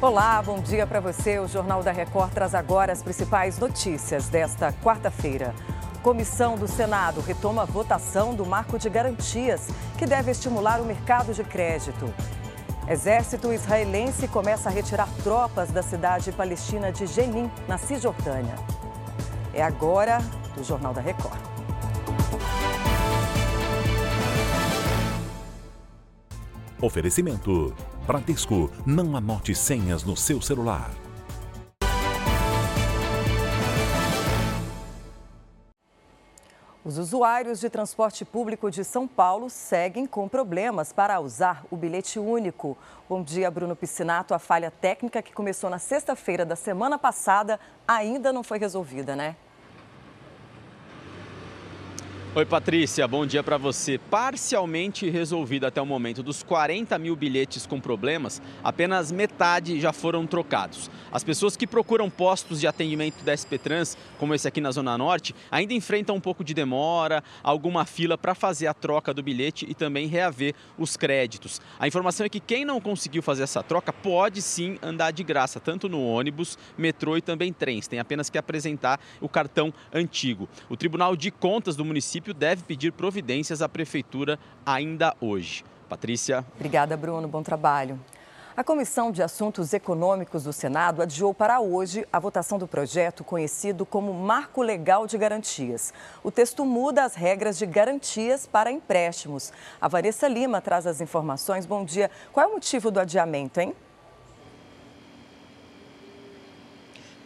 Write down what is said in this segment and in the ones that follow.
Olá, bom dia para você. O Jornal da Record traz agora as principais notícias desta quarta-feira. Comissão do Senado retoma a votação do marco de garantias, que deve estimular o mercado de crédito. Exército israelense começa a retirar tropas da cidade palestina de Jenin, na Cisjordânia. É agora do Jornal da Record. Oferecimento. Bradesco, não anote senhas no seu celular. Os usuários de transporte público de São Paulo seguem com problemas para usar o bilhete único. Bom dia, Bruno Piscinato. A falha técnica que começou na sexta-feira da semana passada ainda não foi resolvida, né? Oi, Patrícia, bom dia para você. Parcialmente resolvido até o momento. Dos 40 mil bilhetes com problemas, apenas metade já foram trocados. As pessoas que procuram postos de atendimento da SP Trans, como esse aqui na Zona Norte, ainda enfrentam um pouco de demora, alguma fila para fazer a troca do bilhete e também reaver os créditos. A informação é que quem não conseguiu fazer essa troca pode sim andar de graça, tanto no ônibus, metrô e também trens. Tem apenas que apresentar o cartão antigo. O Tribunal de Contas do município município deve pedir providências à prefeitura ainda hoje. Patrícia. Obrigada, Bruno. Bom trabalho. A Comissão de Assuntos Econômicos do Senado adiou para hoje a votação do projeto conhecido como Marco Legal de Garantias. O texto muda as regras de garantias para empréstimos. A Vanessa Lima traz as informações. Bom dia. Qual é o motivo do adiamento, hein?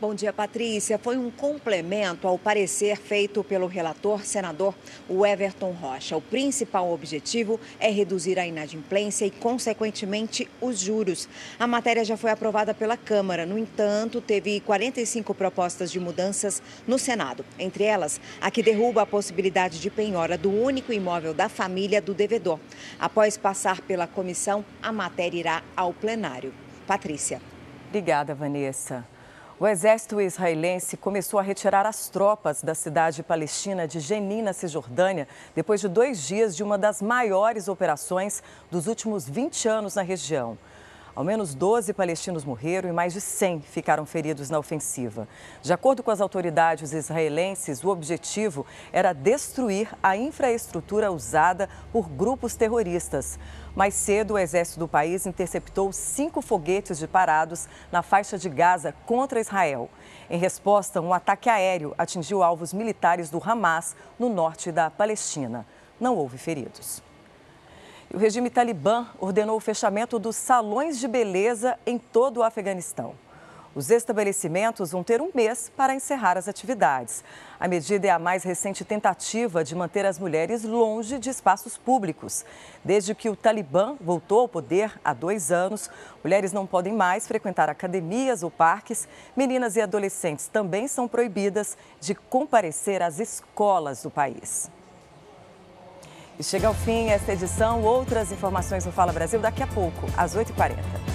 Bom dia, Patrícia. Foi um complemento ao parecer feito pelo relator senador Everton Rocha. O principal objetivo é reduzir a inadimplência e, consequentemente, os juros. A matéria já foi aprovada pela Câmara. No entanto, teve 45 propostas de mudanças no Senado. Entre elas, a que derruba a possibilidade de penhora do único imóvel da família do devedor. Após passar pela comissão, a matéria irá ao plenário. Patrícia. Obrigada, Vanessa. O exército israelense começou a retirar as tropas da cidade palestina de Jenin, na Cisjordânia, depois de dois dias de uma das maiores operações dos últimos 20 anos na região. Ao menos 12 palestinos morreram e mais de 100 ficaram feridos na ofensiva. De acordo com as autoridades israelenses, o objetivo era destruir a infraestrutura usada por grupos terroristas. Mais cedo, o exército do país interceptou cinco foguetes de parados na faixa de Gaza contra Israel. Em resposta, um ataque aéreo atingiu alvos militares do Hamas no norte da Palestina. Não houve feridos. O regime talibã ordenou o fechamento dos salões de beleza em todo o Afeganistão. Os estabelecimentos vão ter um mês para encerrar as atividades. A medida é a mais recente tentativa de manter as mulheres longe de espaços públicos. Desde que o Talibã voltou ao poder há dois anos, mulheres não podem mais frequentar academias ou parques. Meninas e adolescentes também são proibidas de comparecer às escolas do país. E chega ao fim esta edição. Outras informações no Fala Brasil daqui a pouco, às 8h40.